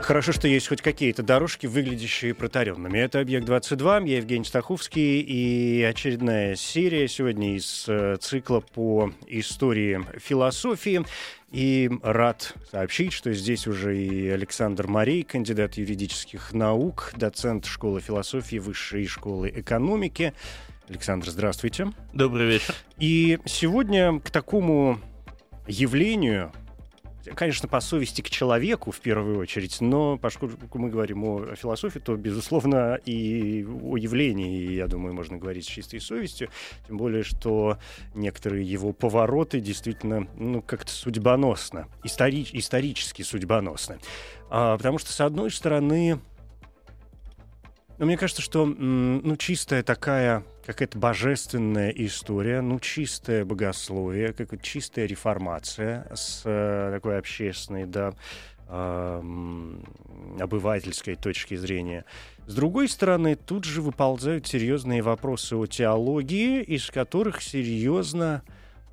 Хорошо, что есть хоть какие-то дорожки, выглядящие протаренными. Это «Объект-22», я Евгений Стаховский, и очередная серия сегодня из э, цикла по истории философии. И рад сообщить, что здесь уже и Александр Марей, кандидат юридических наук, доцент школы философии Высшей школы экономики. Александр, здравствуйте. Добрый вечер. И сегодня к такому явлению, конечно, по совести к человеку в первую очередь, но поскольку мы говорим о философии, то, безусловно, и о явлении, я думаю, можно говорить с чистой совестью, тем более, что некоторые его повороты действительно, ну, как-то судьбоносно, истори- исторически судьбоносны. А, потому что, с одной стороны, ну, мне кажется, что, ну, чистая такая какая-то божественная история, ну, чистое богословие, как чистая реформация с э, такой общественной, да, обывательской точки зрения. С другой стороны, тут же выползают серьезные вопросы о теологии, из которых серьезно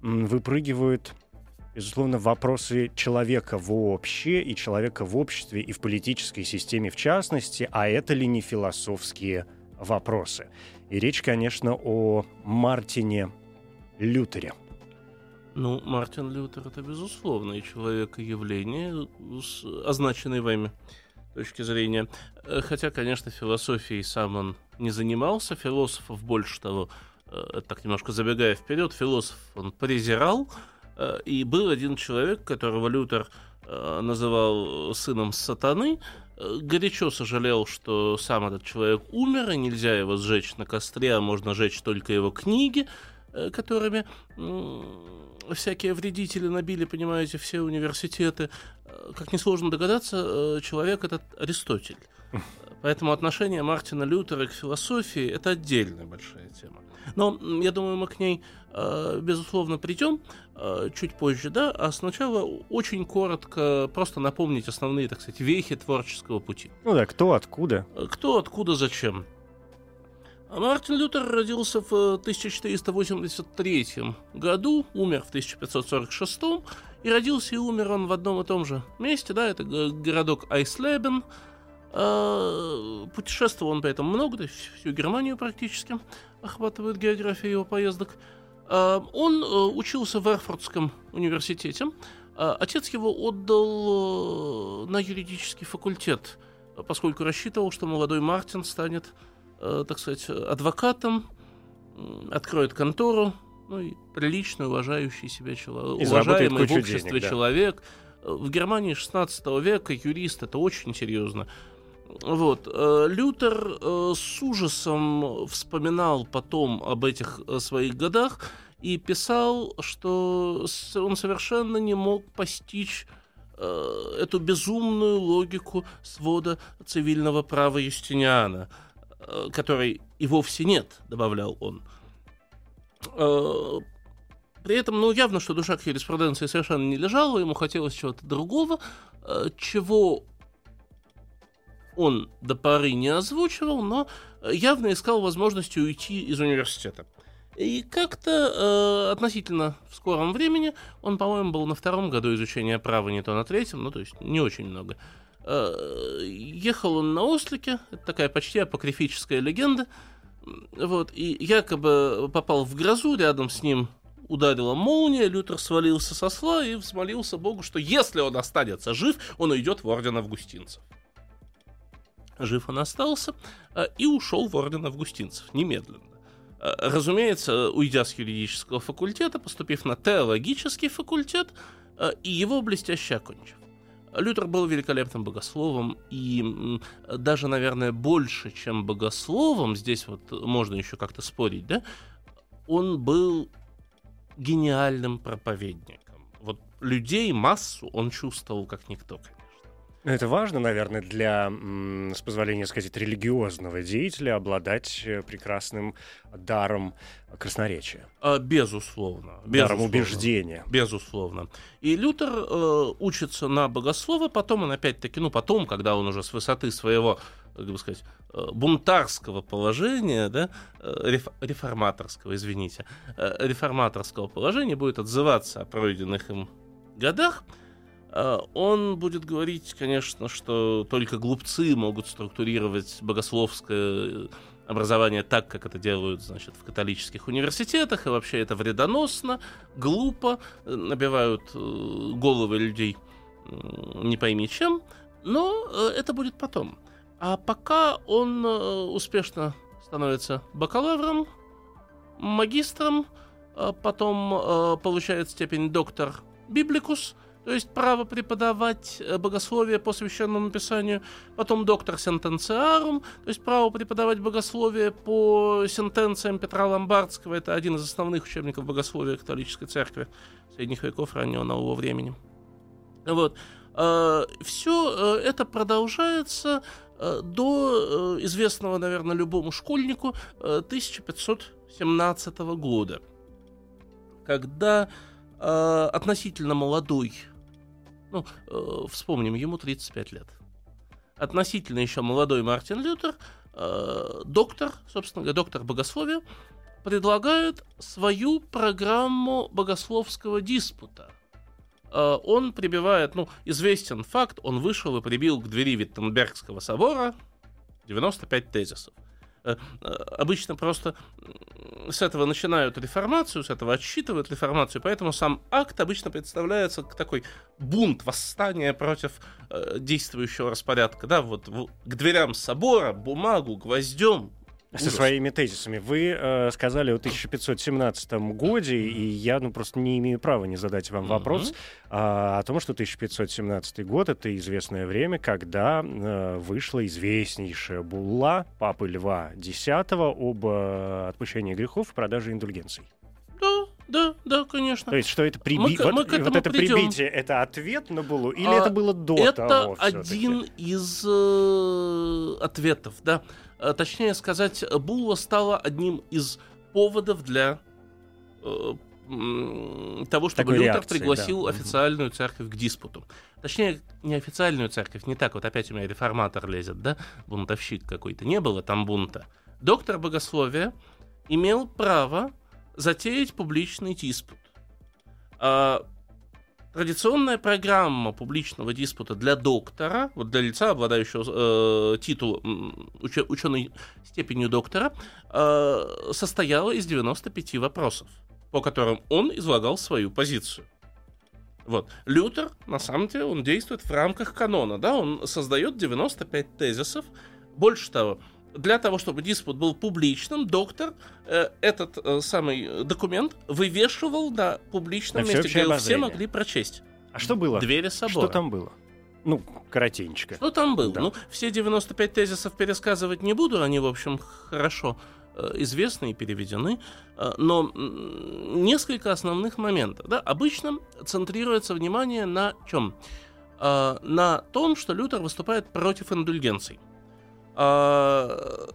выпрыгивают безусловно, вопросы человека вообще и человека в обществе и в политической системе в частности, а это ли не философские вопросы? И речь, конечно, о Мартине Лютере. Ну, Мартин Лютер это безусловно человек и явление, с означенной вами точки зрения. Э, Хотя, конечно, философией сам он не занимался, философов больше того, э, так немножко забегая вперед, философ он презирал, и был один человек, которого Лютер э, называл сыном сатаны, э, горячо сожалел, что сам этот человек умер, и нельзя его сжечь на костре, а можно сжечь только его книги, э, которыми всякие вредители набили, понимаете, все университеты. Э, Как несложно догадаться, э, человек этот Аристотель. Поэтому отношение Мартина Лютера к философии это отдельная большая тема. Но я думаю, мы к ней, э, безусловно, придем э, чуть позже, да, а сначала очень коротко просто напомнить основные, так сказать, вехи творческого пути. Ну да, кто, откуда? Э, Кто, откуда, зачем? А Мартин Лютер родился в э, 1483 году, умер в 1546 и родился и умер он в одном и том же месте, да, это городок Айслебен. Путешествовал он поэтому много, то есть всю Германию практически охватывает география его поездок. Э, Он э, учился в Эрфуртском университете. Э, Отец его отдал э, на юридический факультет, поскольку рассчитывал, что молодой Мартин станет, э, так сказать, адвокатом, откроет контору, ну и приличный, уважающий себя человек, уважаемый в обществе денег, да. человек. В Германии 16 века юрист это очень серьезно. Вот. э, Лютер э, с ужасом вспоминал потом об этих э, своих годах и писал, что он совершенно не мог постичь эту безумную логику свода цивильного права Юстиниана, которой и вовсе нет, добавлял он. При этом, ну, явно, что душа к юриспруденции совершенно не лежала, ему хотелось чего-то другого, чего он до поры не озвучивал, но э, явно искал возможности уйти из университета. И как-то э, относительно в скором времени, он, по-моему, был на втором году изучения права, не то на третьем, ну, то есть не очень много. Э, ехал он на ослике, это такая почти апокрифическая легенда, вот, и якобы попал в грозу, рядом с ним ударила молния, Лютер свалился со сла и взмолился Богу, что если он останется жив, он уйдет в орден августинцев. Жив он остался э, и ушел в орден августинцев немедленно. Э, Разумеется, уйдя с юридического факультета, поступив на теологический факультет, э, и его блестяще окончив. Лютер был великолепным богословом, и даже, наверное, больше, чем богословом, здесь вот можно еще как-то спорить, да, он был гениальным проповедником. Вот людей массу он чувствовал как никто, конечно. Ну, это важно, наверное, для, с позволения сказать, религиозного деятеля обладать э, прекрасным даром красноречия, А, безусловно. даром безусловно. убеждения. Безусловно. И Лютер э, учится на богослова, потом он опять-таки, ну потом, когда он уже с высоты своего, как бы сказать, э, бунтарского положения, да, э, реф- реформаторского, извините, реформаторского положения будет отзываться о пройденных им годах, он будет говорить, конечно, что только глупцы могут структурировать богословское образование так, как это делают, значит, в католических университетах, и вообще это вредоносно, глупо, э, набивают э, головы людей не пойми чем, но э, это будет потом. А пока он э, успешно становится бакалавром, магистром, а потом э, получает степень доктор библикус, то есть право преподавать э, богословие по священному писанию, потом доктор сентенциарум, то есть право преподавать богословие по сентенциям Петра Ломбардского, это один из основных учебников богословия католической церкви средних веков раннего нового времени. Вот. Все это продолжается э, до э, известного, наверное, любому школьнику э, 1517 года, когда э, относительно молодой, ну, э, вспомним, ему 35 лет, относительно еще молодой Мартин Лютер, э, доктор, собственно говоря, доктор богословия, предлагает свою программу богословского диспута. Э, Он прибивает, ну, известен факт, он вышел и прибил к двери Виттенбергского собора 95 тезисов. Э, Обычно просто с этого начинают реформацию, с этого отсчитывают реформацию, поэтому сам акт обычно представляется как такой бунт, восстание против э, действующего распорядка. Да, вот к дверям собора, бумагу, гвоздем. Со Ужас. своими тезисами. Вы э, сказали о 1517 годе, и я ну, просто не имею права не задать вам вопрос а, о том, что 1517 год — это известное время, когда э, вышла известнейшая булла Папы Льва X об э, отпущении грехов и продаже индульгенций. Да, да, да, конечно. То есть, что это приби... Мы к- вот, мы вот это придем. прибитие — это ответ на буллу, или А, это было до Это того всё-таки? один из э, ответов, да. Э, Точнее сказать, Булла стала одним из поводов для э, того, чтобы Такой Лютер реакции, пригласил да. Официальную церковь к диспуту. Точнее, не официальную церковь, не так, вот опять у меня реформатор лезет, да, бунтовщик какой-то. Не было там бунта. Доктор богословия имел право затеять публичный диспут. А, Традиционная программа публичного диспута для доктора, вот для лица, обладающего э, титулом уче- ученой степенью доктора, э, состояла из 95 вопросов, по которым он излагал свою позицию. Вот. Лютер, на самом деле, он действует в рамках канона, да, он создает 95 тезисов. Больше того, для того, чтобы диспут был публичным, доктор э, этот э, самый документ вывешивал на публичном На месте, где его все могли прочесть. А что было? Двери собора. Что там было? Ну, коротенько. Что там было? Да. Ну, все 95 тезисов пересказывать не буду, они, в общем, хорошо э, известны и переведены, Э, но несколько основных моментов. Да? Обычно центрируется внимание на чем? Э, На том, что Лютер выступает против индульгенций. А,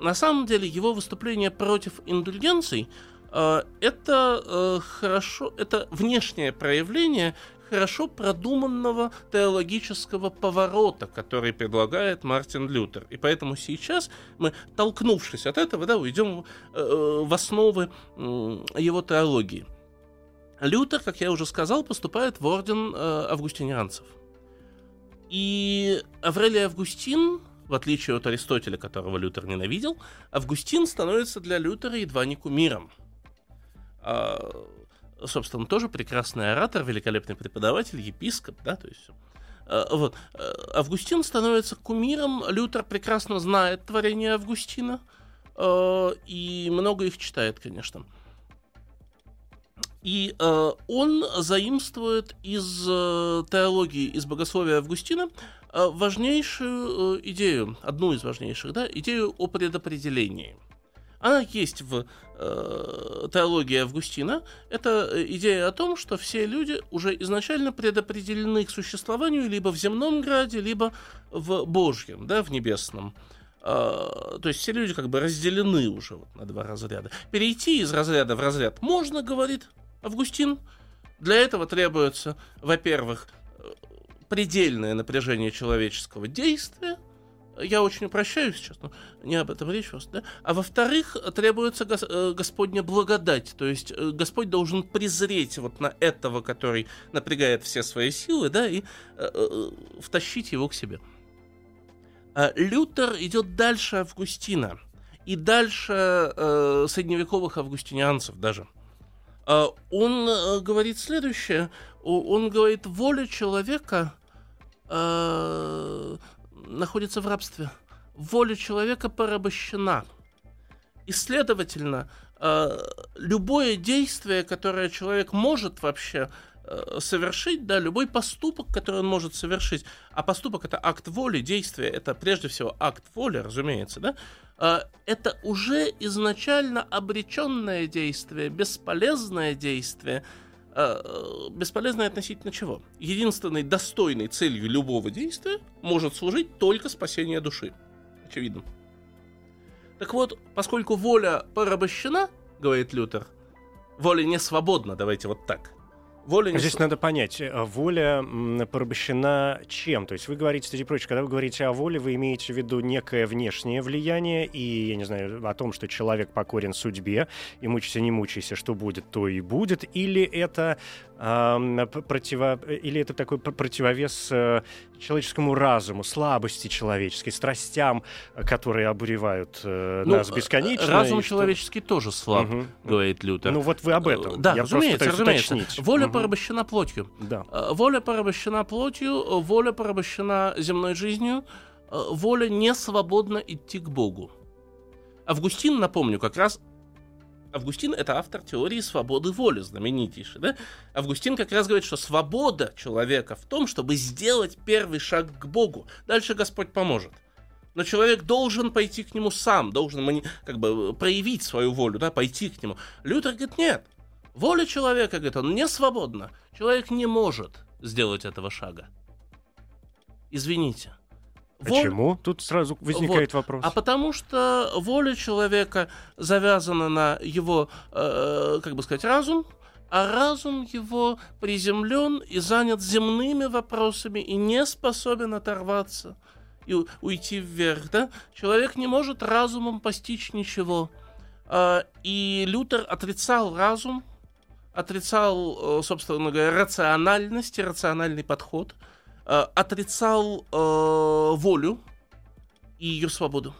На самом деле его выступление против индульгенций э, это э, хорошо, это внешнее проявление хорошо продуманного теологического поворота, который предлагает Мартин Лютер. И поэтому сейчас мы, толкнувшись от этого, да, уйдем э, в основы его теологии. Лютер, как я уже сказал, поступает в орден э, августинианцев. И Аврелий Августин, в отличие от Аристотеля, которого Лютер ненавидел, Августин становится для Лютера едва не кумиром. А, собственно, тоже прекрасный оратор, великолепный преподаватель, епископ, да, то есть... а, Вот. А, Августин становится кумиром, Лютер прекрасно знает творение Августина, а, и много их читает, конечно. И э, он заимствует из э, теологии, из богословия Августина э, важнейшую э, идею, одну из важнейших, да, идею о предопределении. Она есть в э, теологии Августина. Это идея о том, что все люди уже изначально предопределены к существованию либо в земном граде, либо в Божьем, да, в небесном. Э, то есть все люди как бы разделены уже вот на два разряда. Перейти из разряда в разряд можно, говорит Августин. Для этого требуется, во-первых, предельное напряжение человеческого действия, я очень упрощаю сейчас, но не об этом речь просто, да? А во-вторых, требуется гос- э, Господня благодать, то есть э, Господь должен презреть вот на этого, который напрягает все свои силы, да, и э, э, втащить его к себе. А Лютер идет дальше Августина и дальше э, средневековых августинианцев даже. Он э, говорит следующее. Он говорит, воля человека э, находится в рабстве. Воля человека порабощена. И, следовательно, э, любое действие, которое человек может вообще совершить, да, любой поступок, который он может совершить, а поступок это акт воли, действие это прежде всего акт воли, разумеется, да, это уже изначально обреченное действие, бесполезное действие, э, бесполезное относительно чего? Единственной достойной целью любого действия может служить только спасение души. Очевидно. Так вот, поскольку воля порабощена, говорит Лютер, воля не свободна, давайте вот так. Воля не Здесь надо понять, э, воля порабощена чем? То есть вы говорите, среди прочего, когда вы говорите о воле, вы имеете в виду некое внешнее влияние и, я не знаю, о том, что человек покорен судьбе, и мучайся, не мучайся, что будет, то и будет, или это э, противо... или это такой противовес э, человеческому разуму, слабости человеческой, страстям, которые обуревают э, ну, нас бесконечно. Разум человеческий что... тоже слаб, угу. говорит Лютер. Ну вот вы об этом. Да, Я разумеется, разумеется. Воля угу. порабощена плотью. Да. Воля порабощена плотью, воля порабощена земной жизнью, воля не свободна идти к Богу. Августин, напомню, как раз Августин — это автор теории свободы воли, знаменитейший. Да? Августин как раз говорит, что свобода человека в том, чтобы сделать первый шаг к Богу. Дальше Господь поможет. Но человек должен пойти к нему сам, должен как бы проявить свою волю, да, пойти к нему. Лютер говорит, нет. Воля человека, говорит, он не свободна. Человек не может сделать этого шага. Извините. Почему? Тут сразу возникает вот. вопрос. А потому что воля человека завязана на его, э, как бы сказать, разум, а разум его приземлен и занят земными вопросами и не способен оторваться и уйти вверх. Да? Человек не может разумом постичь ничего. Э, и Лютер отрицал разум, отрицал, э, собственно говоря, рациональность и рациональный подход – э, отрицал э, волю и ее свободу.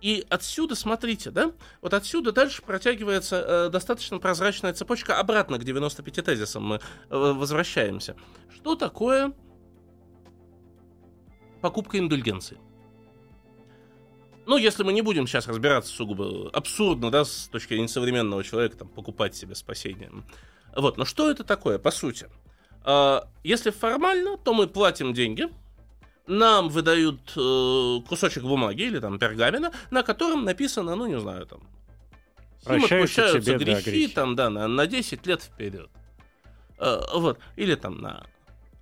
И отсюда, смотрите, да, вот отсюда дальше протягивается э, достаточно прозрачная цепочка обратно к 95 тезисам мы э, возвращаемся. Что такое покупка индульгенции? Ну, если мы не будем сейчас разбираться сугубо абсурдно, да, с точки зрения современного человека, там, покупать себе спасение. Вот, но что это такое, по сути? А, если формально, то мы платим деньги, нам выдают э, кусочек бумаги или там пергамена, на котором написано, ну, не знаю, там, им отпущаются грехи, да, грехи, там, да, на, на 10 лет вперед. Э, вот, или там на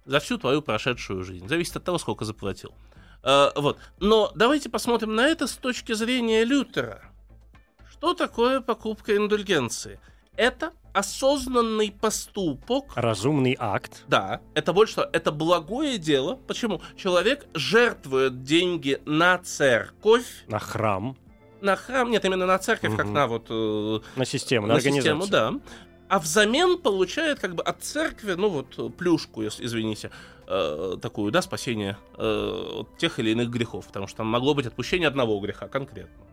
за всю твою прошедшую жизнь. Зависит от того, сколько заплатил. Э, вот. Но давайте посмотрим на это с точки зрения Лютера. Что такое покупка индульгенции? Это осознанный поступок. Разумный акт. Да, это больше что, это благое дело. Почему? Человек жертвует деньги на церковь. На храм. На храм, нет, именно на церковь, угу. как на вот... Э, на систему, на, на систему, да. А взамен получает как бы от церкви, ну вот, плюшку, извините, э, такую, да, спасение э, от тех или иных грехов. Потому что там могло быть отпущение одного греха конкретно.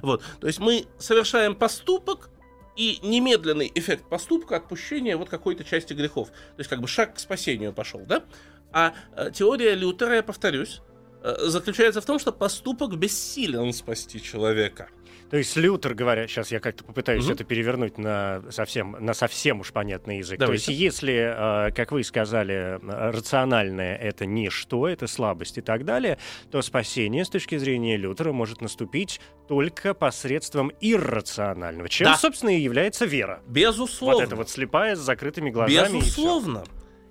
Вот, то есть мы совершаем поступок, и немедленный эффект поступка отпущения вот какой-то части грехов. То есть как бы шаг к спасению пошел, да? А э, теория Лютера, я повторюсь, э, заключается в том, что поступок бессилен спасти человека. То есть Лютер, говоря, сейчас я как-то попытаюсь Мгм. это перевернуть на совсем, на совсем уж понятный язык. То Давайте. есть если, э, как вы сказали, рациональное это ничто, это слабость и так далее, то спасение с точки зрения Лютера может наступить только посредством иррационального, чем, Да. собственно, и является вера. Безусловно. Вот это вот слепая с закрытыми глазами. Безусловно.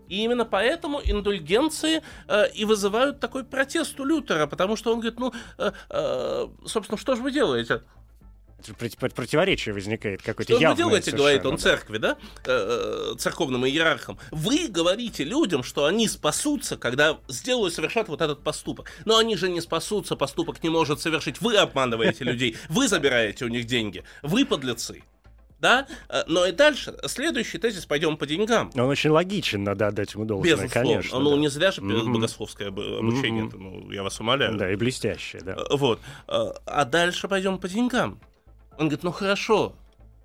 И именно поэтому индульгенции э, и вызывают такой протест у Лютера, потому что он говорит, ну, э, э, собственно, что же вы делаете? Противоречие возникает какое-то Что же вы явное делаете, говорит он да. церкви, да, э, э, церковным иерархам? Вы говорите людям, что они спасутся, когда сделают, совершат вот этот поступок. Но они же не спасутся, поступок не может совершить. Вы обманываете людей, вы забираете у них деньги, вы подлецы. Да? Э, Но и дальше, следующий тезис, пойдем по деньгам. Он очень логичен, надо отдать ему должное, Безусловно. конечно. ну, да. не зря же Мгм. богословское об- обучение, Мгм. ну, я вас умоляю. Да, и блестящее, да. Вот. А дальше пойдем по деньгам. Он говорит, ну хорошо,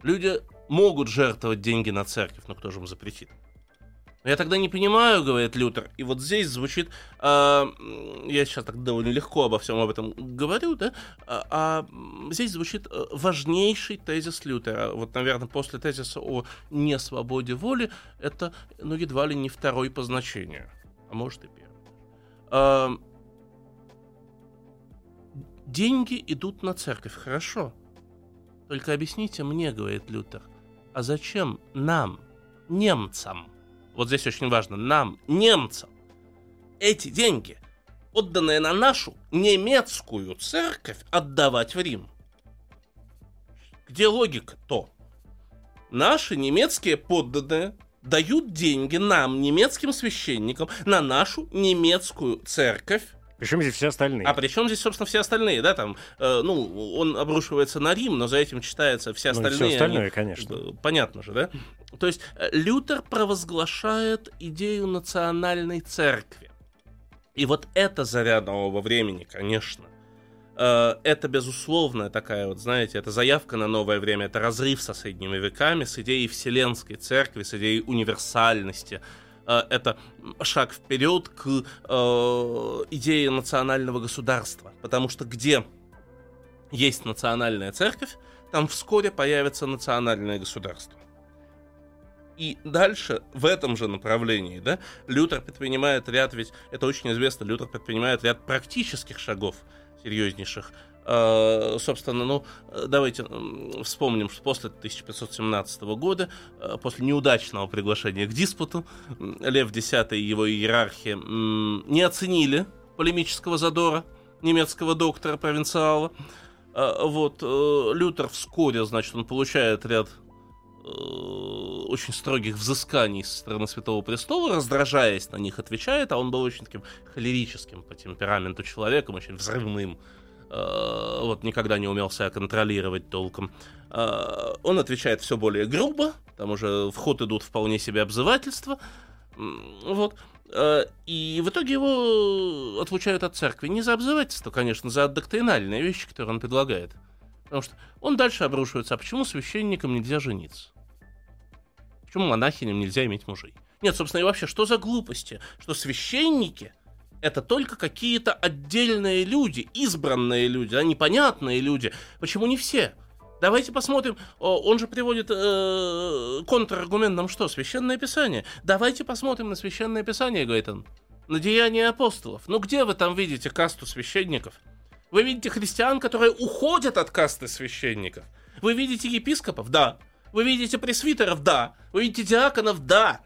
люди могут жертвовать деньги на церковь, но кто же им запретит? «Но Я тогда не понимаю, говорит Лютер. И вот здесь звучит, м, я сейчас так довольно легко обо всем об этом говорю, да, а, а, здесь звучит э, важнейший тезис Лютера. Вот, наверное, после тезиса о несвободе воли, это, ну, едва ли не второй по значению, а может и первый. А, деньги идут на церковь, хорошо. Только объясните мне, говорит Лютер, а зачем нам, немцам, вот здесь очень важно, нам, немцам, эти деньги, отданные на нашу немецкую церковь, отдавать в Рим? Где логика-то? Наши немецкие подданные дают деньги нам, немецким священникам, на нашу немецкую церковь, Причем здесь все остальные. а при чем здесь, собственно, все остальные, да, там, э, ну, он обрушивается на Рим, но за этим читается все Ну, остальные. все остальное, они- конечно. э, Понятно же, да? То есть э, Лютер провозглашает идею национальной церкви. И вот это заря нового времени, конечно. Э, Это безусловная такая вот, знаете, это заявка на новое время, это разрыв со средними веками, с идеей вселенской церкви, с идеей универсальности. Э, Это шаг вперед к э, идее национального государства. Потому что где есть национальная церковь, там вскоре появится национальное государство. И дальше в этом же направлении, да, Лютер предпринимает ряд, ведь это очень известно, Лютер предпринимает ряд практических шагов серьезнейших. Э, собственно, ну, э, давайте вспомним, что после 1517 года, э, после неудачного приглашения к диспуту, Лев X и его иерархи не оценили полемического задора немецкого доктора-провинциала. Э, Вот, Лютер вскоре, значит, он получает ряд очень строгих взысканий со стороны Святого Престола, раздражаясь на них, отвечает, а он был очень таким холерическим по темпераменту человеком, очень взрывным, вот никогда не умел себя контролировать толком. Э, Он отвечает все более грубо, там уже в ход идут вполне себе обзывательства, вот. Э, И в итоге его отлучают от церкви. Не за обзывательство, конечно, за доктринальные вещи, которые он предлагает. Потому что он дальше обрушивается. А почему священникам нельзя жениться? Почему монахиням нельзя иметь мужей? Нет, собственно, и вообще, что за глупости? Что священники это только какие-то отдельные люди, избранные люди, а непонятные люди. Почему не все? Давайте посмотрим. Он же приводит э, контраргумент нам что? Священное Писание. Давайте посмотрим на Священное Писание, говорит он. На деяния апостолов. Ну где вы там видите касту священников? Вы видите христиан, которые уходят от касты священников. Вы видите епископов? Да. Вы видите пресвитеров? Да. Вы видите диаконов? Да.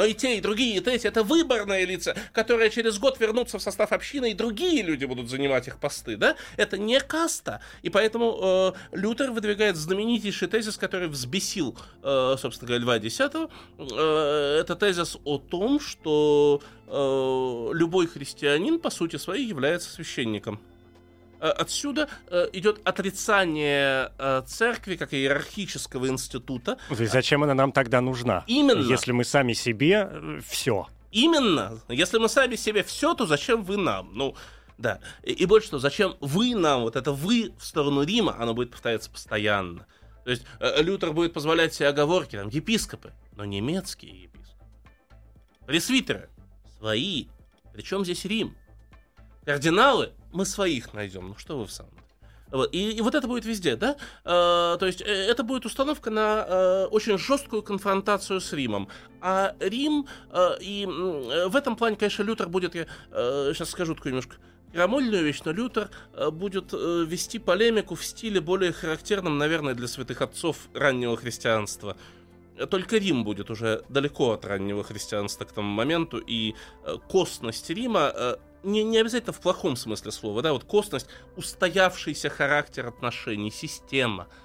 Но и те, и другие, и третьи — это выборные лица, которые через год вернутся в состав общины, и другие люди будут занимать их посты, да? Это не каста. И поэтому э, Лютер выдвигает знаменитейший тезис, который взбесил, э, собственно говоря, Льва X. Э, это тезис о том, что э, любой христианин, по сути своей, является священником. Э, Отсюда э, идет отрицание э, церкви как иерархического института. Есть зачем она нам тогда нужна? Именно. Если мы сами себе все. Именно. Если мы сами себе все, то зачем вы нам? Ну, да. И, и больше того, зачем вы нам? Вот это вы в сторону Рима, оно будет повторяться постоянно. То есть Лютер будет позволять себе оговорки, там, епископы, но немецкие епископы. Пресвитеры свои. Причем здесь Рим? Кардиналы мы своих найдем. Ну что вы в самом? Вот. И, и вот это будет везде, да? Э, то есть э, это будет установка на э, очень жесткую конфронтацию с Римом. А Рим, э, и э, в этом плане, конечно, Лютер будет, я э, сейчас скажу такую немножко крамольную вещь, но Лютер э, будет э, вести полемику в стиле более характерном, наверное, для святых отцов раннего христианства. Только Рим будет уже далеко от раннего христианства к тому моменту, и э, костность Рима э, не, не обязательно в плохом смысле слова, да, вот костность, устоявшийся характер отношений, система –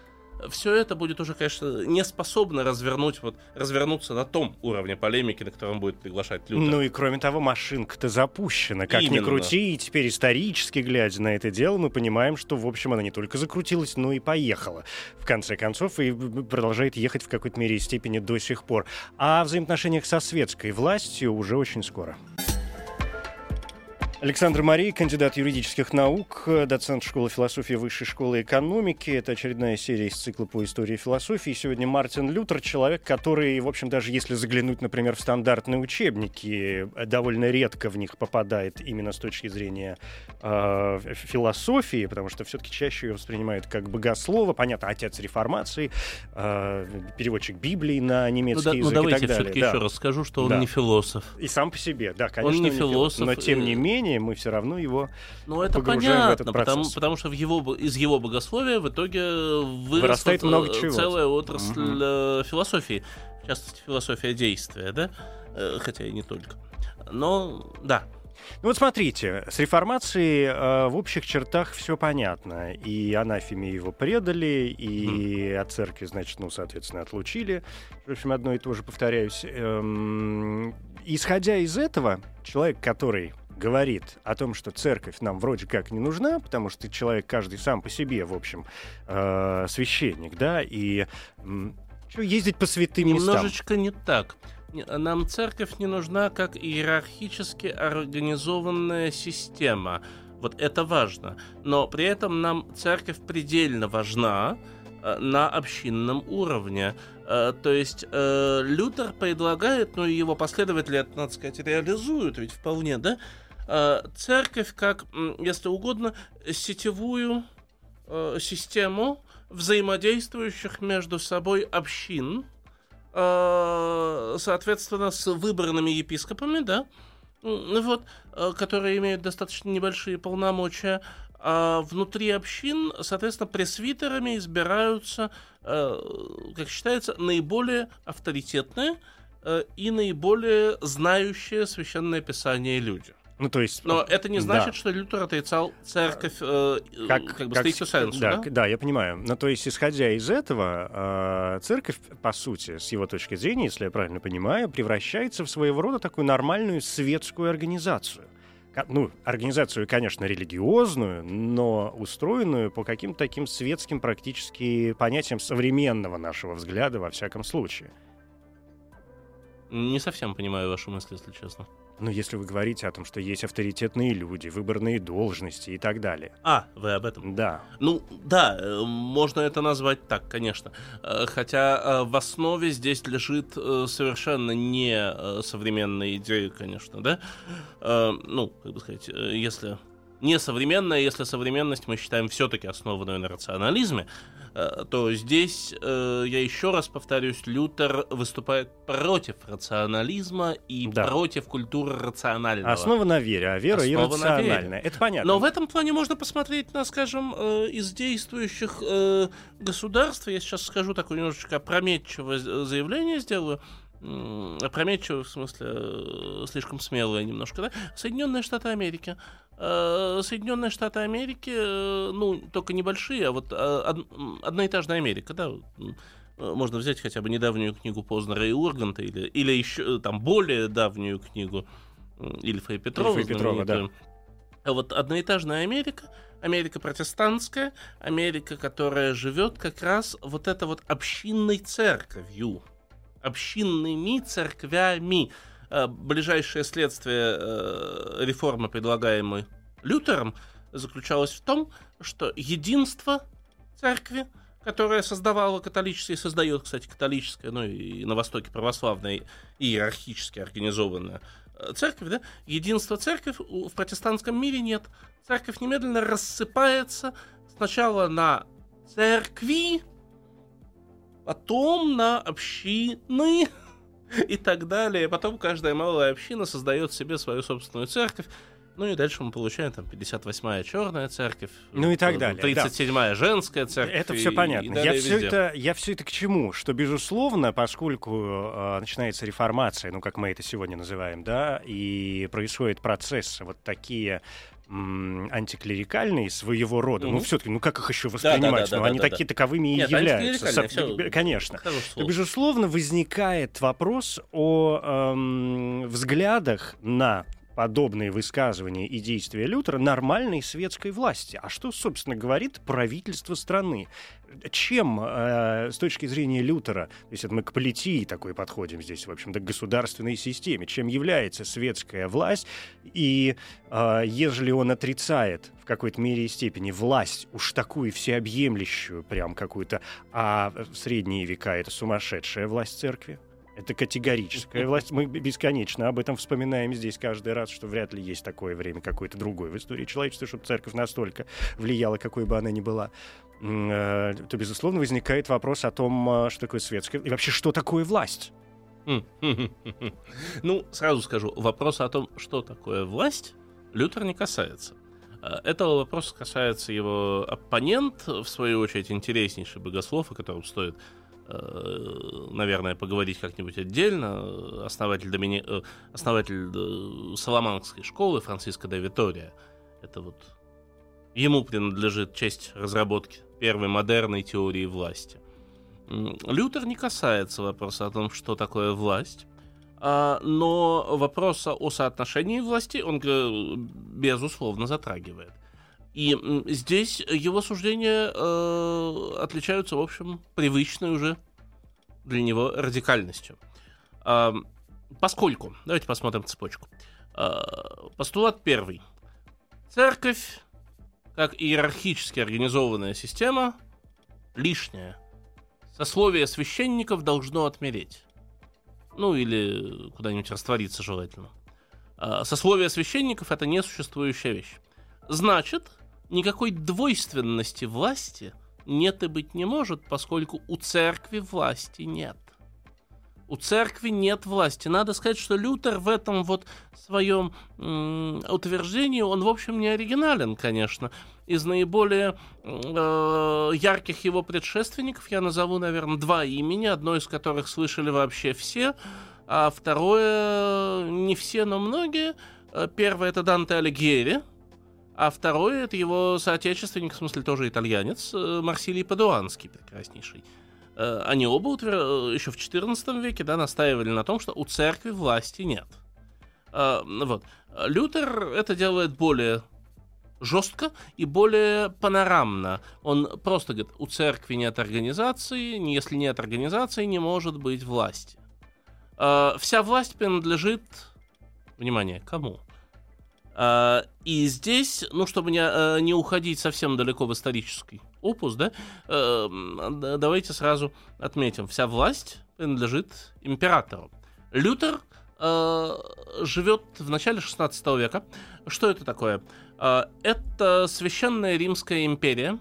все это будет уже, конечно, не способно развернуть, вот, развернуться на том уровне полемики, на котором будет приглашать Лютер. Ну и кроме того, машинка-то запущена. Как Именно. ни крути, и теперь исторически глядя на это дело, мы понимаем, что, в общем, она не только закрутилась, но и поехала. В конце концов, и продолжает ехать в какой-то мере и степени до сих пор. А в взаимоотношениях со светской властью уже очень скоро. Александр Марий, кандидат юридических наук, доцент школы философии Высшей школы экономики. Это очередная серия из цикла по истории философии. Сегодня Мартин Лютер, человек, который, в общем, даже если заглянуть, например, в стандартные учебники, довольно редко в них попадает именно с точки зрения э, философии, потому что все-таки чаще ее воспринимают как богослова. Понятно, отец реформации, э, переводчик Библии на немецкий ну, да, язык ну, давайте и так далее. все-таки Да. еще раз скажу, что он Да. не философ. И сам по себе, да, конечно. не он философ, Но тем не э, менее мы все равно его Ну, это погружаем в этот понятно, потому, потому что в его, из его богословия в итоге Вырастает много э, чего. целая отрасль э, философии, в частности, философия действия, да? Э, Хотя и не только. Но, да, Ну вот смотрите, с реформацией э, в общих чертах все понятно. И анафеме его предали, и от церкви, значит, ну, соответственно, отлучили. В общем, одно и то же повторяюсь. Эм, исходя из этого, человек, который говорит о том, что церковь нам вроде как не нужна, потому что человек каждый сам по себе, в общем, э, священник, да, и чё ездить по святым местам. немножечко не так. Нам церковь не нужна как иерархически организованная система. Вот это важно. Но при этом нам церковь предельно важна э, на общинном уровне. Э, То есть э, Лютер предлагает, ну и его последователи, это, надо сказать, реализуют ведь вполне, да? Э, Церковь как, если угодно, сетевую э, систему взаимодействующих между собой общин, э, соответственно, с выбранными епископами, да, вот, которые имеют достаточно небольшие полномочия, а внутри общин, соответственно, пресвитерами избираются, как считается, наиболее авторитетные и наиболее знающие священное писание люди. Ну, то есть... Но это не значит, Да. что Лютер отрицал церковь э, как, как, бы как state с- sensu, да, да? да, я понимаю. Ну, то есть, исходя из этого, э, церковь, по сути, с его точки зрения, если я правильно понимаю, превращается в своего рода такую нормальную светскую организацию. Ну, организацию, конечно, религиозную, но устроенную по каким-то таким светским практически понятиям современного нашего взгляда, во всяком случае. Не совсем понимаю вашу мысль, если честно. Ну, если вы говорите о том, что есть авторитетные люди, выборные должности и так далее. А, вы об этом. Да. Ну, да, э, можно это назвать так, конечно. Э, Хотя э, в основе здесь лежит совершенно не современная идея, конечно, да? Ну, как бы сказать, если не современная, если современность мы считаем все-таки основанную на рационализме, то здесь, э, я еще раз повторюсь, Лютер выступает против рационализма и Да. против культуры рационального. Основа на вере, а вера Основа иррациональная. Это понятно. Но в этом плане можно посмотреть на, скажем, э, из действующих э, государств. Я сейчас скажу такое немножечко опрометчивое заявление сделаю. М, Опрометчивое, в смысле, э, слишком смелое немножко, да? Соединенные Штаты Америки. Э, Соединенные Штаты Америки, э, ну, только небольшие, а вот э, одноэтажная Америка, да, можно взять хотя бы недавнюю книгу Познера и Урганта, или, или еще там более давнюю книгу Ильфа и Петрова. Ильфа и Петрова, да. А вот одноэтажная Америка, Америка протестантская, Америка, которая живет как раз вот это вот общинной церковью, общинными церквями. Э, Ближайшее следствие э, реформы, предлагаемой Лютером, заключалось в том, что единство церкви, которое создавала католическая и создает, кстати, католическая, ну и на Востоке православная, и иерархически организованная э, церковь, да, единство церковь в протестантском мире нет. Церковь немедленно рассыпается, сначала на церкви, потом на общины и так далее. Потом каждая малая община создает себе свою собственную церковь. Ну и дальше мы получаем там 58-я черная церковь, ну и так далее. 37-я да. женская церковь. Это все понятно. Я все это, я все это к чему? Что безусловно, поскольку э, начинается реформация, ну как мы это сегодня называем, да, и происходит процесс вот такие антиклерикальные своего рода, mm-hmm. ну все-таки, ну как их еще воспринимать? Да, да, да, ну да, они да, такие да. таковыми и Нет, являются. Со... Все... Конечно. То, безусловно, возникает вопрос о эм, взглядах на подобные высказывания и действия Лютера нормальной светской власти. А что, собственно, говорит правительство страны? Чем, э, с точки зрения Лютера, то есть это мы к политии такой подходим здесь, в общем-то, к государственной системе, чем является светская власть, и э, ежели он отрицает в какой-то мере и степени власть, уж такую всеобъемлющую, прям какую-то, а в средние века это сумасшедшая власть церкви? Это категорическая власть. Мы бесконечно об этом вспоминаем здесь каждый раз, что вряд ли есть такое время какое-то другое в истории человечества, чтобы церковь настолько влияла, какой бы она ни была э, то, безусловно, возникает вопрос о том, э, что такое светская... И вообще, что такое власть? Ну, сразу скажу, вопрос о том, что такое власть, Лютер не касается. Э, этого вопроса касается его оппонент, в свою очередь, интереснейший богослов, о котором стоит наверное, поговорить как-нибудь отдельно. Основатель, Домини... Э, основатель э, Соломанской школы Франциско де Витория. Это вот ему принадлежит честь разработки первой модерной теории власти. Лютер не касается вопроса о том, что такое власть, а, но вопроса о соотношении власти он, безусловно, затрагивает. И здесь его суждения э, отличаются, в общем, привычной уже для него радикальностью. Э, поскольку, давайте посмотрим цепочку. Э, постулат первый. Церковь, как иерархически организованная система, лишняя. Сословие священников должно отмереть. Ну или куда-нибудь раствориться желательно. Сословие священников это несуществующая вещь. Значит, никакой двойственности власти нет и быть не может, поскольку у церкви власти нет. У церкви нет власти. Надо сказать, что Лютер в этом вот своем м- утверждении, он, в общем, не оригинален, конечно. Из наиболее э- ярких его предшественников я назову, наверное, два имени, одно из которых слышали вообще все, а второе не все, но многие. Э, первое это Данте Алигьери, а второй это его соотечественник, в смысле тоже итальянец, э, Марсилий Падуанский, прекраснейший. Э, они оба утвер... Э, еще в XIV веке да, настаивали на том, что у церкви власти нет. Вот. Лютер это делает более жестко и более панорамно. Он просто говорит, у церкви нет организации, если нет организации, не может быть власти. Вся власть принадлежит, внимание, кому? А, и здесь, ну, чтобы не, э, не уходить совсем далеко в исторический опус, да, э, давайте сразу отметим, вся власть принадлежит императору. Лютер э, живет в начале 16 века. Что это такое? Это священная Римская империя,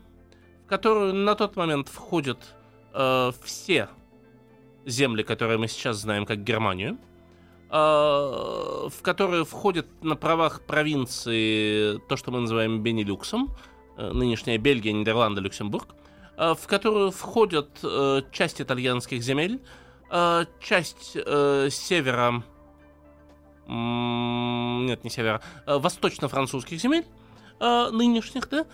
в которую на тот момент входят все земли, которые мы сейчас знаем как Германию – а, в которые входят на правах провинции то, что мы называем Бенилюксом, э, нынешняя Бельгия, Нидерланды, Люксембург, а, в которую входят э, часть итальянских земель, а, часть э, севера, нет, не севера, восточно-французских земель, нынешних, да,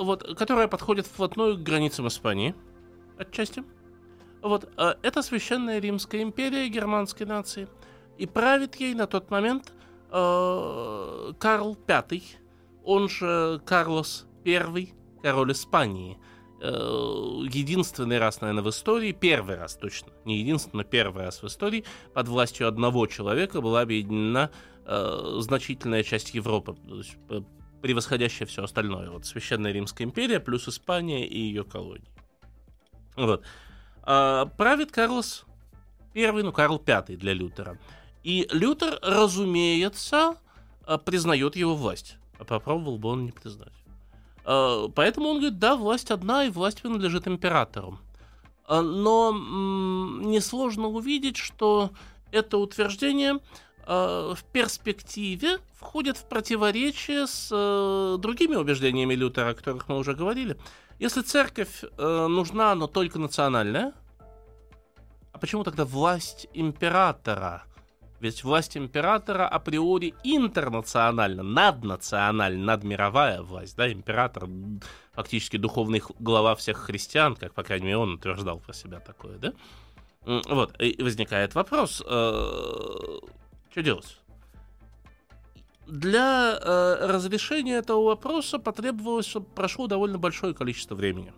вот, которая подходит вплотную к границам Испании, отчасти. Вот, это священная Римская империя германской нации – и правит ей на тот момент э, Карл V, он же Карлос I, король Испании. Э, единственный раз, наверное, в истории, первый раз точно, не единственный, но первый раз в истории под властью одного человека была объединена э, значительная часть Европы, э, превосходящая все остальное. Вот Священная Римская империя плюс Испания и ее колонии. Вот. А, правит Карлос I, ну, Карл V для Лютера. И Лютер, разумеется, э, признает его власть. А попробовал бы он не признать. Э, поэтому он говорит, да, власть одна, и власть принадлежит императору. Э, но несложно увидеть, что это утверждение в перспективе входит в противоречие с другими убеждениями Лютера, о которых мы уже говорили. Если церковь нужна, но только национальная, а почему тогда власть императора? Ведь власть императора априори интернациональна, наднациональна, надмировая власть, да, император фактически духовный глава всех христиан, как, по крайней мере, он утверждал про себя такое, да? Вот, и возникает вопрос, э, что делать? Для э, разрешения этого вопроса потребовалось, прошло довольно большое количество времени.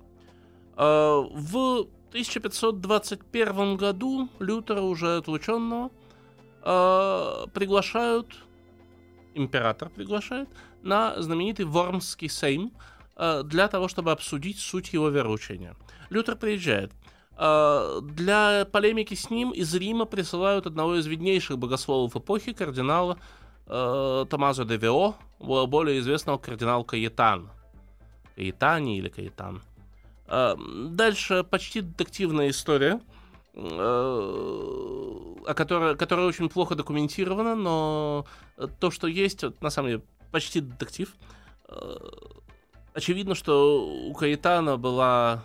Э, в 1521 году Лютера, уже отлученного, э, приглашают, император приглашает, на знаменитый Вормский сейм э, для того, чтобы обсудить суть его вероучения. Лютер приезжает. Э, для полемики с ним из Рима присылают одного из виднейших богословов эпохи, кардинала э, Томазо де Вио, более известного кардинал Каэтан. Каэтани или Каэтан. Дальше почти детективная история, о которой, которая очень плохо документирована, но то, что есть, на самом деле, почти детектив. Э, очевидно, что у Каэтана была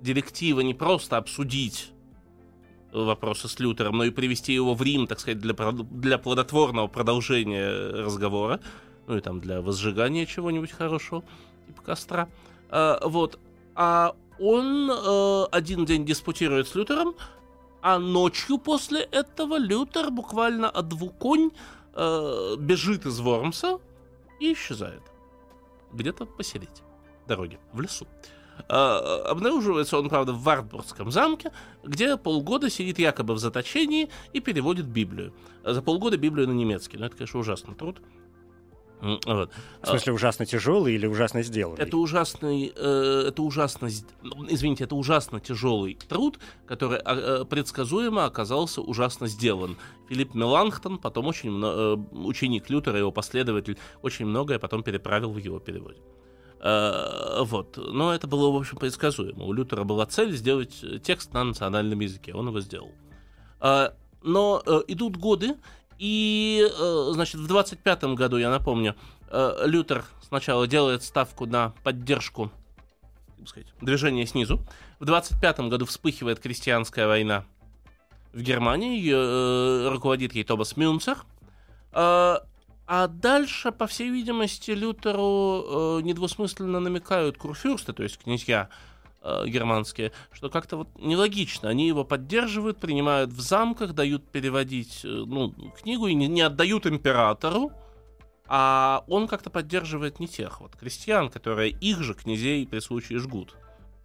директива не просто обсудить вопросы с Лютером, но и привести его в Рим, так сказать, для, для плодотворного продолжения разговора, ну и там для возжигания чего-нибудь хорошего, типа костра. Вот. А он э, один день диспутирует с Лютером, а ночью после этого Лютер буквально от двуконь э, бежит из Вормса и исчезает. Где-то посередине дороги, в лесу. Э, обнаруживается он, правда, в Вартбургском замке, где полгода сидит якобы в заточении и переводит Библию. За полгода Библию на немецкий. Ну, это, конечно, ужасный труд. Вот. В смысле, ужасно тяжелый или ужасно сделанный? Это ужасный, э, это ужасно, извините, это ужасно тяжелый труд, который э, предсказуемо оказался ужасно сделан. Филипп Меланхтон, потом очень много, э, ученик Лютера, его последователь, очень многое потом переправил в его переводе. Э, вот. Но это было, в общем, предсказуемо. У Лютера была цель сделать текст на национальном языке. Он его сделал. Э, но идут годы, и, э, значит, в 25-м году, я напомню, э, Лютер сначала делает ставку на поддержку сказать, движения снизу. В 25-м году вспыхивает крестьянская война в Германии, ее, э, руководит ей Тобас Мюнцер. А дальше, по всей видимости, Лютеру недвусмысленно намекают курфюрсты, то есть князья, э, германские, что как-то вот нелогично. Они его поддерживают, принимают в замках, дают переводить э, ну, книгу и не, не отдают императору, а он как-то поддерживает не тех вот крестьян, которые их же князей при случае жгут.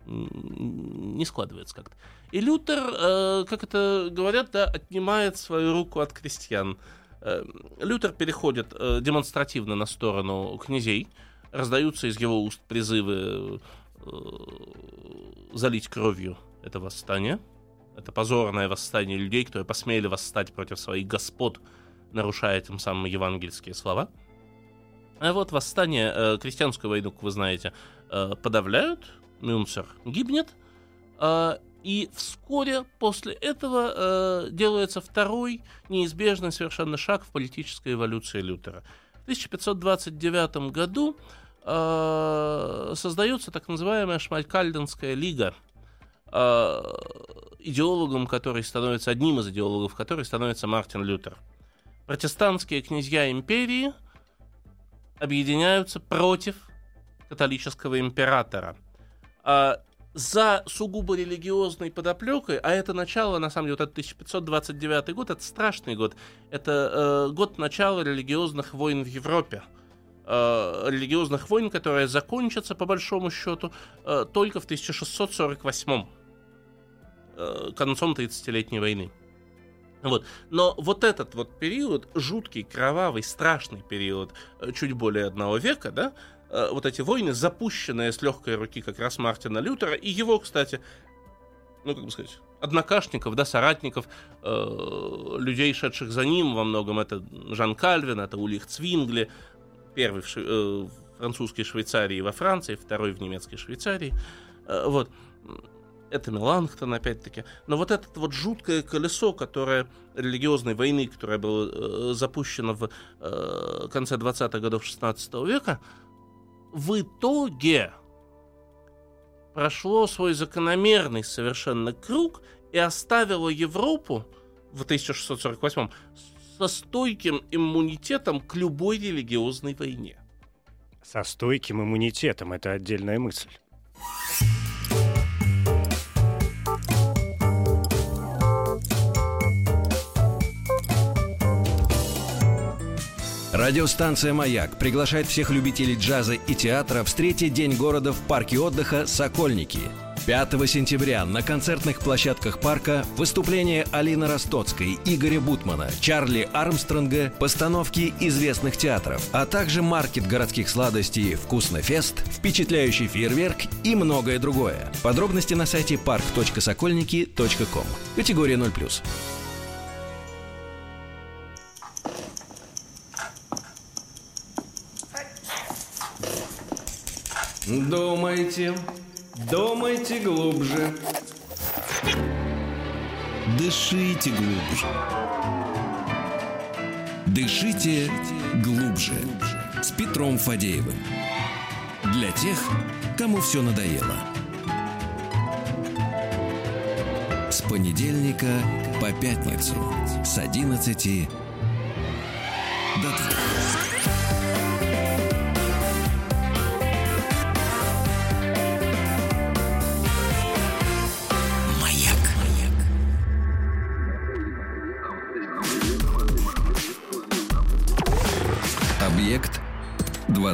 Не складывается как-то. И Лютер, э, как это говорят, да, отнимает свою руку от крестьян. Лютер переходит демонстративно на сторону князей, раздаются из его уст призывы залить кровью это восстание. Это позорное восстание людей, которые посмели восстать против своих господ, нарушая тем самым евангельские слова. А вот восстание, э, крестьянскую войну, как вы знаете, э, подавляют, Мюнцер гибнет, э, и вскоре после этого э, делается второй неизбежный совершенно шаг в политической эволюции Лютера. В 1529 году создается так называемая Шмалькальденская лига, э, идеологом который становится, одним из идеологов который становится Мартин Лютер. Протестантские князья империи объединяются против католического императора. А за сугубо религиозной подоплекой, а это начало, на самом деле, вот этот 1529 год, это страшный год, это э, год начала религиозных войн в Европе. Э, религиозных войн, которые закончатся, по большому счету, э, только в 1648 э, концом 30-летней войны. Вот. Но вот этот вот период, жуткий, кровавый, страшный период, э, чуть более одного века, да, э, вот эти войны, запущенные с легкой руки как раз Мартина Лютера, и его, кстати, ну, как бы сказать, однокашников, да, соратников, э, людей, шедших за ним во многом, это Жан Кальвин, это Улих Цвингли, первый в, Ш... э, французской Швейцарии во Франции, второй в немецкой Швейцарии. Э, вот. Это Меланхтон, опять-таки. Но вот это вот жуткое колесо, которое религиозной войны, которое было э, запущено в э, конце 20-х годов 16 века, в итоге прошло свой закономерный совершенно круг и оставило Европу в 1648 со стойким иммунитетом к любой религиозной войне. Со стойким иммунитетом это отдельная мысль. Радиостанция «Маяк» приглашает всех любителей джаза и театра встретить День города в парке отдыха «Сокольники». 5 сентября на концертных площадках парка выступления Алины Ростоцкой, Игоря Бутмана, Чарли Армстронга, постановки известных театров, а также маркет городских сладостей «Вкусно фест», впечатляющий фейерверк и многое другое. Подробности на сайте park.сокольники.ком. Категория 0+. Думайте, думайте глубже. Дышите глубже. Дышите глубже. С Петром Фадеевым. Для тех, кому все надоело. С понедельника по пятницу с 11 до 2.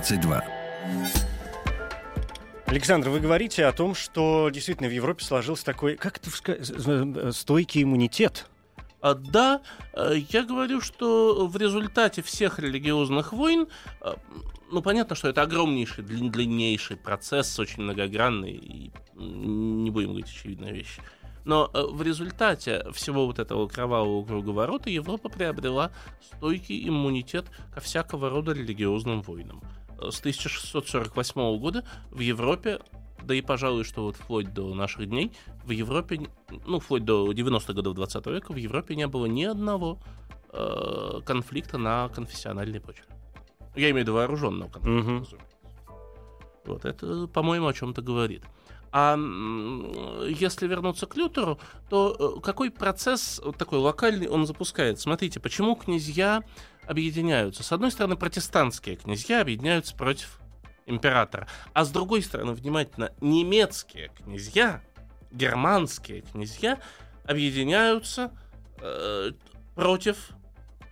22. Александр, вы говорите о том, что действительно в Европе сложился такой, как это ска- стойкий иммунитет. А, Да, э, я говорю, что в результате всех религиозных войн, э, ну, понятно, что это огромнейший, длин- длиннейший процесс, очень многогранный, и не будем говорить очевидные вещи. Но э, в результате всего вот этого кровавого круговорота Европа приобрела стойкий иммунитет ко всякого рода религиозным войнам. Э, С 1648 года в Европе да и, пожалуй, что вот вплоть до наших дней в Европе, ну, вплоть до 90-х годов 20 века в Европе не было ни одного э, конфликта на конфессиональной почве. Я имею в виду вооруженного конфликта. Разумеется. Вот это, по-моему, о чем-то говорит. А если вернуться к Лютеру, то э, какой процесс такой локальный он запускает? Смотрите, почему князья объединяются? С одной стороны, протестантские князья объединяются против императора, а с другой стороны, внимательно, немецкие князья, германские князья объединяются э, против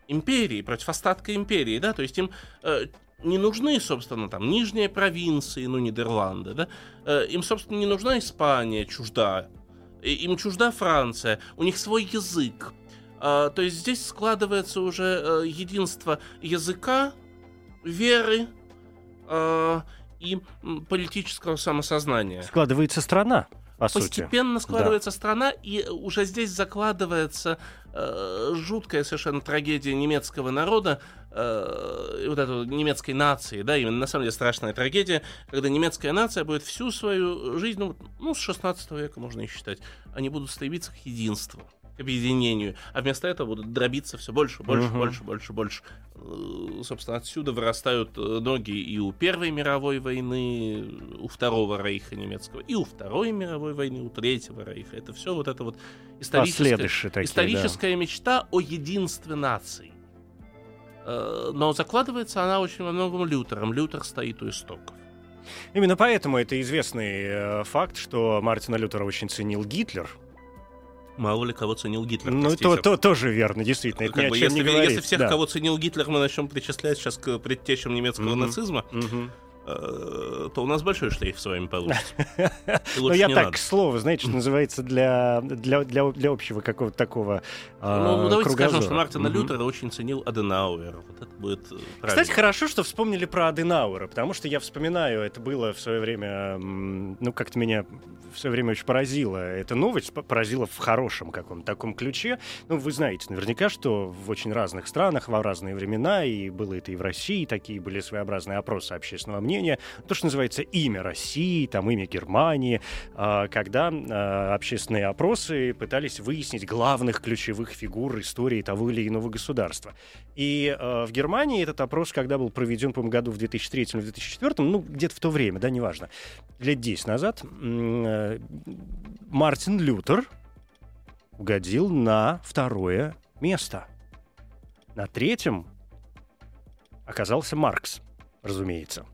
империи, против остатка империи, да, то есть им э, не нужны, собственно, там, нижние провинции, ну, Нидерланды, да, Э, им, собственно, не нужна Испания, чужда, им чужда Франция, у них свой язык, А, то есть здесь складывается уже э, единство языка, веры э, и политического самосознания. Складывается страна, по сути. Постепенно складывается страна, и уже здесь закладывается э, жуткая совершенно трагедия немецкого народа, э, вот этой немецкой нации, да, именно на самом деле страшная трагедия, когда немецкая нация будет всю свою жизнь, ну, ну с 16 века можно и считать, они будут стремиться к единству к объединению, а вместо этого будут дробиться все больше, больше, Мгм. больше, больше, больше. Э, Собственно, отсюда вырастают э, ноги и у Первой мировой войны, у Второго Рейха немецкого, и у Второй мировой войны, у Третьего Рейха. Это все вот это вот историческая, такие, историческая мечта о единстве наций. Э, Но закладывается она очень во многом Лютером. Лютер стоит у истоков. Именно поэтому это известный э, факт, что Мартина Лютера очень ценил Гитлер. Мало ли кого ценил Гитлер. Ну, то, то тоже верно, действительно. Это Как ни о бы, чем если, не говорит. если всех, да. кого ценил Гитлер, мы начнем причислять сейчас к предтечам немецкого Мгм. нацизма, Мгм. Э, то у нас большой шлейф с вами получится. И Ну, я так, к слову, знаете, что называется, для, для, для, для общего какого-то такого а, Ну, давайте скажем, что Мартина. Лютера очень ценил Аденауэр. Вот это будет э, Кстати, хорошо, что вспомнили про Аденауэра, потому что я вспоминаю, это было в свое время, ну, как-то меня в свое время очень поразило. Эта новость поразила в хорошем каком-то таком ключе. Ну, вы знаете наверняка, что в очень разных странах, во разные времена, и было это и в России, такие были своеобразные опросы общественного мнения, мнения, то, что называется имя России, там имя Германии, а, когда а, общественные опросы пытались выяснить главных ключевых фигур истории того или иного государства. И в Германии этот опрос, когда был проведен, по году в 2003-2004, ну, где-то в то время, да, неважно, лет 10 назад, Мартин Лютер угодил на второе место. На третьем оказался Маркс, разумеется.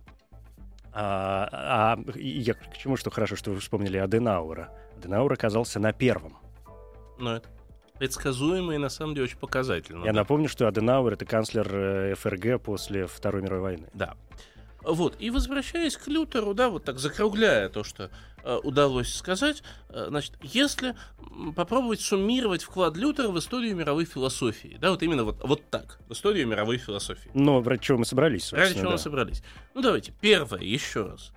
А, а я к чему, что хорошо, что вы вспомнили Аденаура. Аденаур оказался на первом. Ну, это предсказуемо и на самом деле очень показательно. Я да. напомню, что Аденауэр это канцлер э, ФРГ после Второй мировой войны. Да. Вот, и возвращаясь к Лютеру, да, вот так закругляя то, что э, удалось сказать, э, значит, если попробовать суммировать вклад Лютера в историю мировой философии, да, вот именно вот, вот так, в историю мировой философии. Но ради чего мы собрались, Ради чего да. мы собрались. Ну, давайте, первое, еще раз.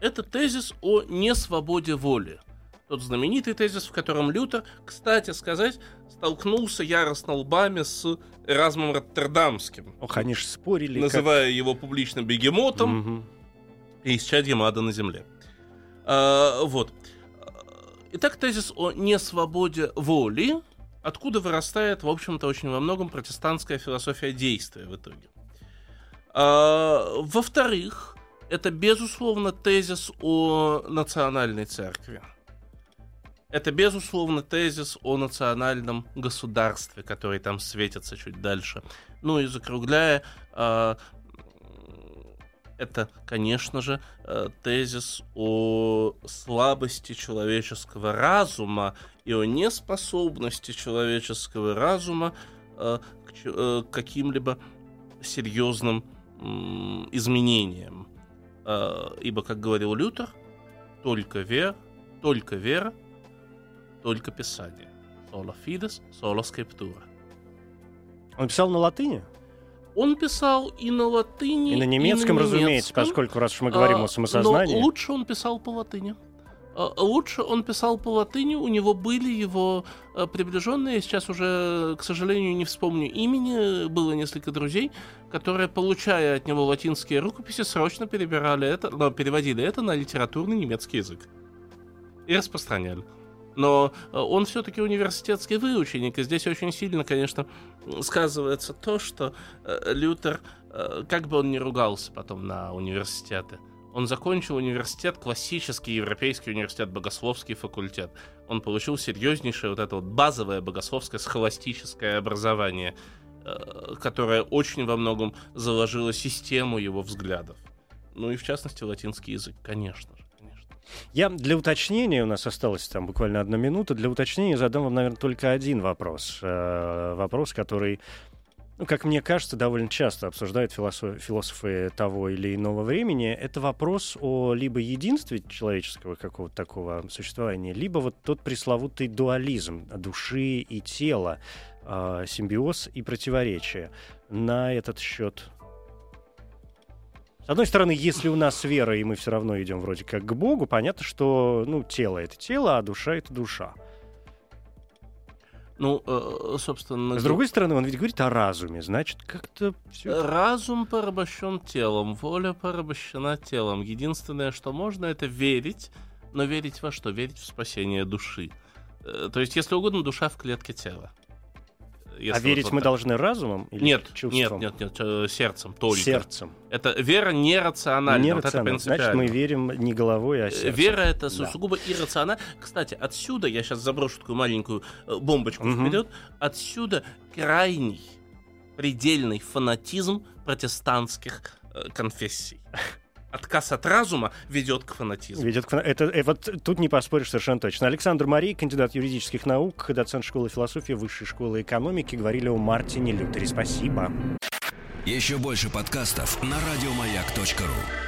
Это тезис о несвободе воли. Тот знаменитый тезис, в котором Лютер, кстати сказать, столкнулся яростно лбами с Эразмом Роттердамским. Ох, они же спорили. Называя как... его публично бегемотом угу. и исчадьем ада на земле. А, вот. Итак, тезис о несвободе воли, откуда вырастает, в общем-то, очень во многом протестантская философия действия в итоге. А, во-вторых, это, безусловно, тезис о национальной церкви. Это, безусловно, тезис о национальном государстве, который там светится чуть дальше. Ну и закругляя, э, это, конечно же, э, тезис о слабости человеческого разума и о неспособности человеческого разума э, к, э, каким-либо серьезным изменениям. Э, ибо, как говорил Лютер, только вера, только вера только Писание. Соло фидес, соло скриптура. Он писал на латыни? Он писал и на латыни, и на немецком, и на разумеется, поскольку раз уж мы говорим а, о самосознании. Но лучше он писал по латыни. А, лучше он писал по латыни, у него были его а, приближенные, сейчас уже, к сожалению, не вспомню имени, было несколько друзей, которые, получая от него латинские рукописи, срочно перебирали это, переводили это на литературный немецкий язык и распространяли но э, он все-таки университетский выученик, и здесь очень сильно, конечно, сказывается то, что э, Лютер, э, как бы он ни ругался потом на университеты, он закончил университет, классический европейский университет, богословский факультет. Он получил серьезнейшее вот это вот базовое богословское схоластическое образование, которое очень во многом заложило систему его взглядов. Ну и в частности латинский язык, конечно. Я для уточнения, у нас осталось там буквально одна минута, для уточнения задам вам, наверное, только один вопрос. Э, вопрос, который ну, как мне кажется, довольно часто обсуждают философ, философы того или иного времени, это вопрос о либо единстве человеческого какого-то такого существования, либо вот тот пресловутый дуализм души и тела, э, симбиоз и противоречие. На этот счет с одной стороны, если у нас вера, и мы все равно идем вроде как к Богу, понятно, что ну, тело — это тело, а душа — это душа. Ну, э, собственно... С другой стороны, он ведь говорит о разуме, значит, как-то все... Разум порабощен телом, воля порабощена телом. Единственное, что можно, это верить, но верить во что? Верить в спасение души. Э, то есть, если угодно, душа в клетке тела. А верить вот мы так. должны разумом или нет, чувством? Нет, нет, нет, э, сердцем только. Сердцем. Это вера нерациональна. Нерациональна. Вот Значит, мы верим не головой, а сердцем. Вера это да. сугубо иррационально. Кстати, отсюда, я сейчас заброшу такую маленькую э, бомбочку угу. вперед, отсюда крайний, предельный фанатизм протестантских э, конфессий отказ от разума ведет к фанатизму. Ведет к фан... это, это, вот тут не поспоришь совершенно точно. Александр Марий, кандидат юридических наук, доцент школы философии Высшей школы экономики, говорили о Мартине Лютере. Спасибо. Еще больше подкастов на радиомаяк.ру